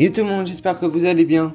Et tout le monde, j'espère que vous allez bien.